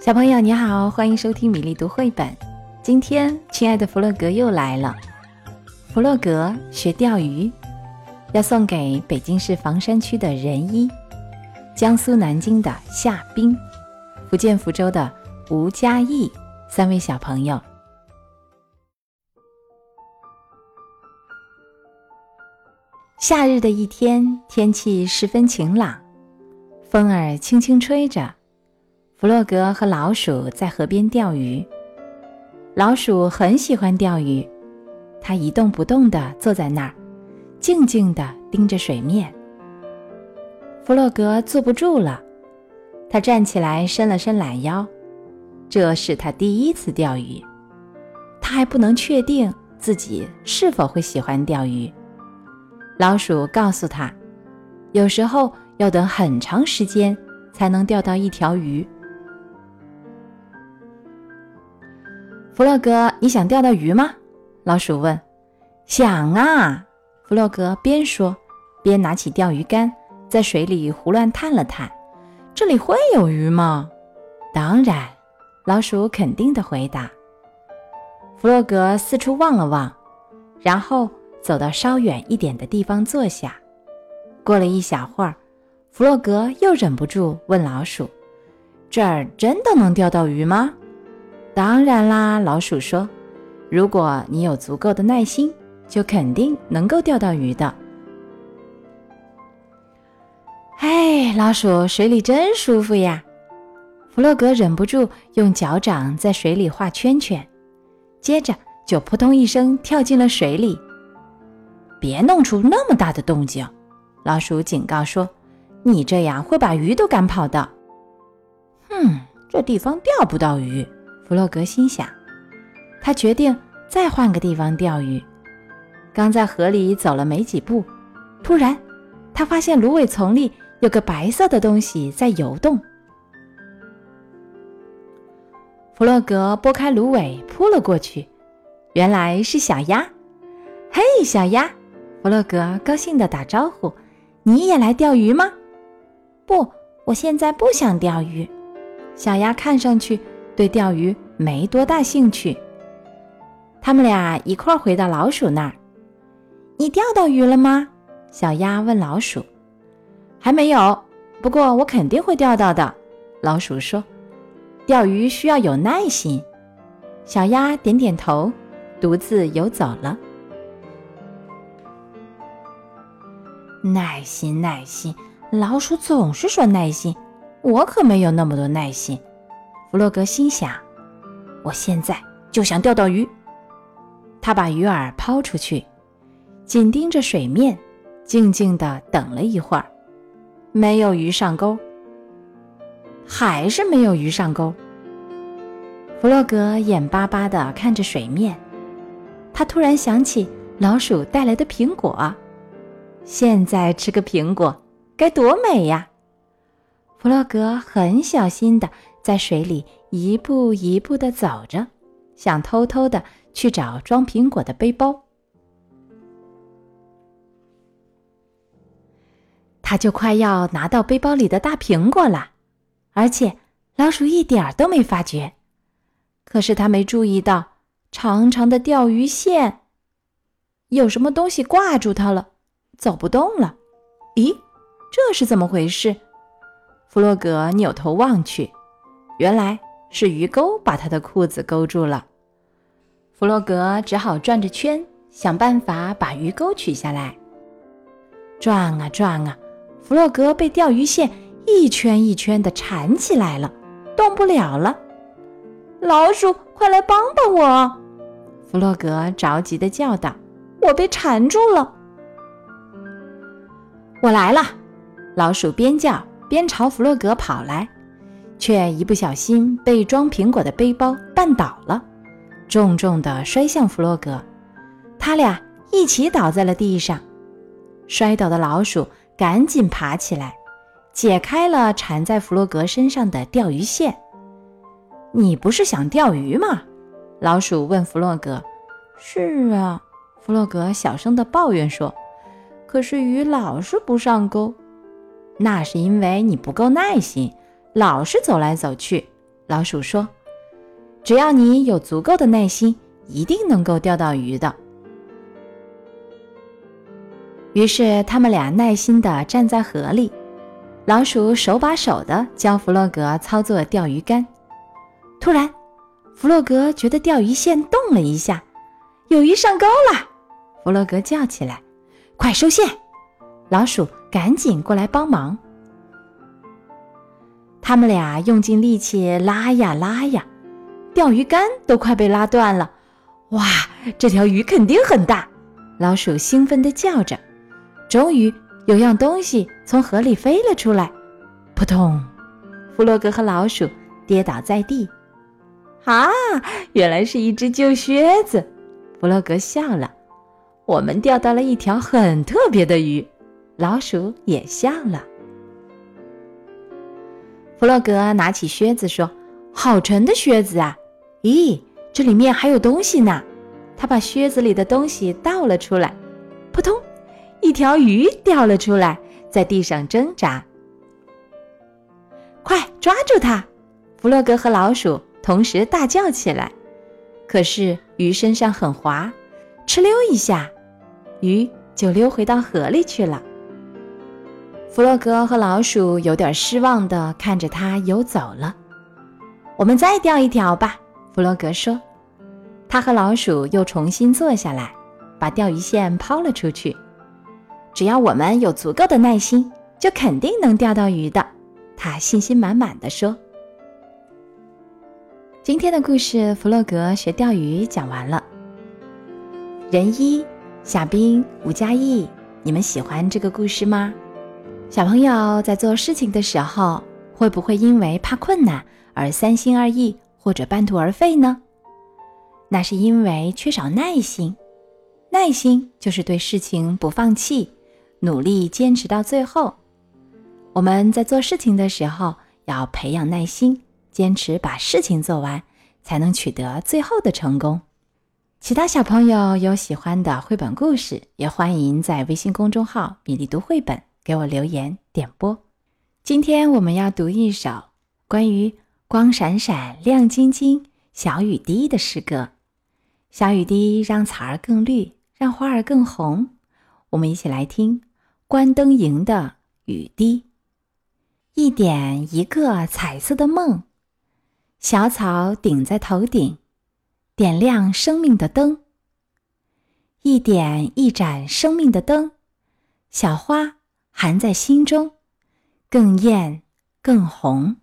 小朋友你好，欢迎收听米粒读绘本。今天，亲爱的弗洛格又来了。弗洛格学钓鱼，要送给北京市房山区的任一、江苏南京的夏冰、福建福州的吴嘉义三位小朋友。夏日的一天，天气十分晴朗，风儿轻轻吹着。弗洛格和老鼠在河边钓鱼。老鼠很喜欢钓鱼，它一动不动地坐在那儿，静静地盯着水面。弗洛格坐不住了，他站起来，伸了伸懒腰。这是他第一次钓鱼，他还不能确定自己是否会喜欢钓鱼。老鼠告诉他，有时候要等很长时间才能钓到一条鱼。弗洛格，你想钓到鱼吗？老鼠问。想啊！弗洛格边说边拿起钓鱼竿，在水里胡乱探了探。这里会有鱼吗？当然，老鼠肯定的回答。弗洛格四处望了望，然后走到稍远一点的地方坐下。过了一小会儿，弗洛格又忍不住问老鼠：“这儿真的能钓到鱼吗？”当然啦，老鼠说：“如果你有足够的耐心，就肯定能够钓到鱼的。”哎，老鼠，水里真舒服呀！弗洛格忍不住用脚掌在水里画圈圈，接着就扑通一声跳进了水里。别弄出那么大的动静，老鼠警告说：“你这样会把鱼都赶跑的。”哼，这地方钓不到鱼。弗洛格心想，他决定再换个地方钓鱼。刚在河里走了没几步，突然，他发现芦苇丛里有个白色的东西在游动。弗洛格拨开芦苇扑了过去，原来是小鸭。嘿，小鸭！弗洛格高兴地打招呼：“你也来钓鱼吗？”“不，我现在不想钓鱼。”小鸭看上去。对钓鱼没多大兴趣。他们俩一块儿回到老鼠那儿。你钓到鱼了吗？小鸭问老鼠。还没有，不过我肯定会钓到的。老鼠说：“钓鱼需要有耐心。”小鸭点点头，独自游走了。耐心，耐心，老鼠总是说耐心，我可没有那么多耐心。弗洛格心想：“我现在就想钓到鱼。”他把鱼饵抛出去，紧盯着水面，静静地等了一会儿，没有鱼上钩，还是没有鱼上钩。弗洛格眼巴巴地看着水面，他突然想起老鼠带来的苹果，现在吃个苹果该多美呀！弗洛格很小心地。在水里一步一步地走着，想偷偷地去找装苹果的背包。他就快要拿到背包里的大苹果了，而且老鼠一点儿都没发觉。可是他没注意到长长的钓鱼线，有什么东西挂住它了，走不动了。咦，这是怎么回事？弗洛格扭头望去。原来是鱼钩把他的裤子勾住了，弗洛格只好转着圈想办法把鱼钩取下来。转啊转啊，弗洛格被钓鱼线一圈一圈的缠起来了，动不了了。老鼠，快来帮帮我！弗洛格着急的叫道：“我被缠住了。”我来了！老鼠边叫边朝弗洛格跑来。却一不小心被装苹果的背包绊倒了，重重地摔向弗洛格，他俩一起倒在了地上。摔倒的老鼠赶紧爬起来，解开了缠在弗洛格身上的钓鱼线。“你不是想钓鱼吗？”老鼠问弗洛格。“是啊。”弗洛格小声地抱怨说，“可是鱼老是不上钩。”“那是因为你不够耐心。”老是走来走去，老鼠说：“只要你有足够的耐心，一定能够钓到鱼的。”于是，他们俩耐心地站在河里，老鼠手把手地教弗洛格操作钓鱼竿。突然，弗洛格觉得钓鱼线动了一下，有鱼上钩了。弗洛格叫起来：“快收线！”老鼠赶紧过来帮忙。他们俩用尽力气拉呀拉呀，钓鱼竿都快被拉断了。哇，这条鱼肯定很大！老鼠兴奋地叫着。终于有样东西从河里飞了出来，扑通！弗洛格和老鼠跌倒在地。啊，原来是一只旧靴子！弗洛格笑了。我们钓到了一条很特别的鱼。老鼠也笑了。弗洛格拿起靴子说：“好沉的靴子啊！咦，这里面还有东西呢。”他把靴子里的东西倒了出来，扑通。一条鱼掉了出来，在地上挣扎。快抓住它！弗洛格和老鼠同时大叫起来。可是鱼身上很滑，哧溜一下，鱼就溜回到河里去了。弗洛格和老鼠有点失望地看着它游走了。我们再钓一条吧，弗洛格说。他和老鼠又重新坐下来，把钓鱼线抛了出去。只要我们有足够的耐心，就肯定能钓到鱼的。他信心满满的说：“今天的故事《弗洛格学钓鱼》讲完了。仁一、夏冰、吴佳艺，你们喜欢这个故事吗？小朋友在做事情的时候，会不会因为怕困难而三心二意或者半途而废呢？那是因为缺少耐心。耐心就是对事情不放弃。”努力坚持到最后。我们在做事情的时候要培养耐心，坚持把事情做完，才能取得最后的成功。其他小朋友有喜欢的绘本故事，也欢迎在微信公众号“米粒读绘本”给我留言点播。今天我们要读一首关于光闪闪、亮晶晶小雨滴的诗歌。小雨滴让草儿更绿，让花儿更红。我们一起来听。关灯营的雨滴，一点一个彩色的梦，小草顶在头顶，点亮生命的灯。一点一盏生命的灯，小花含在心中，更艳更红。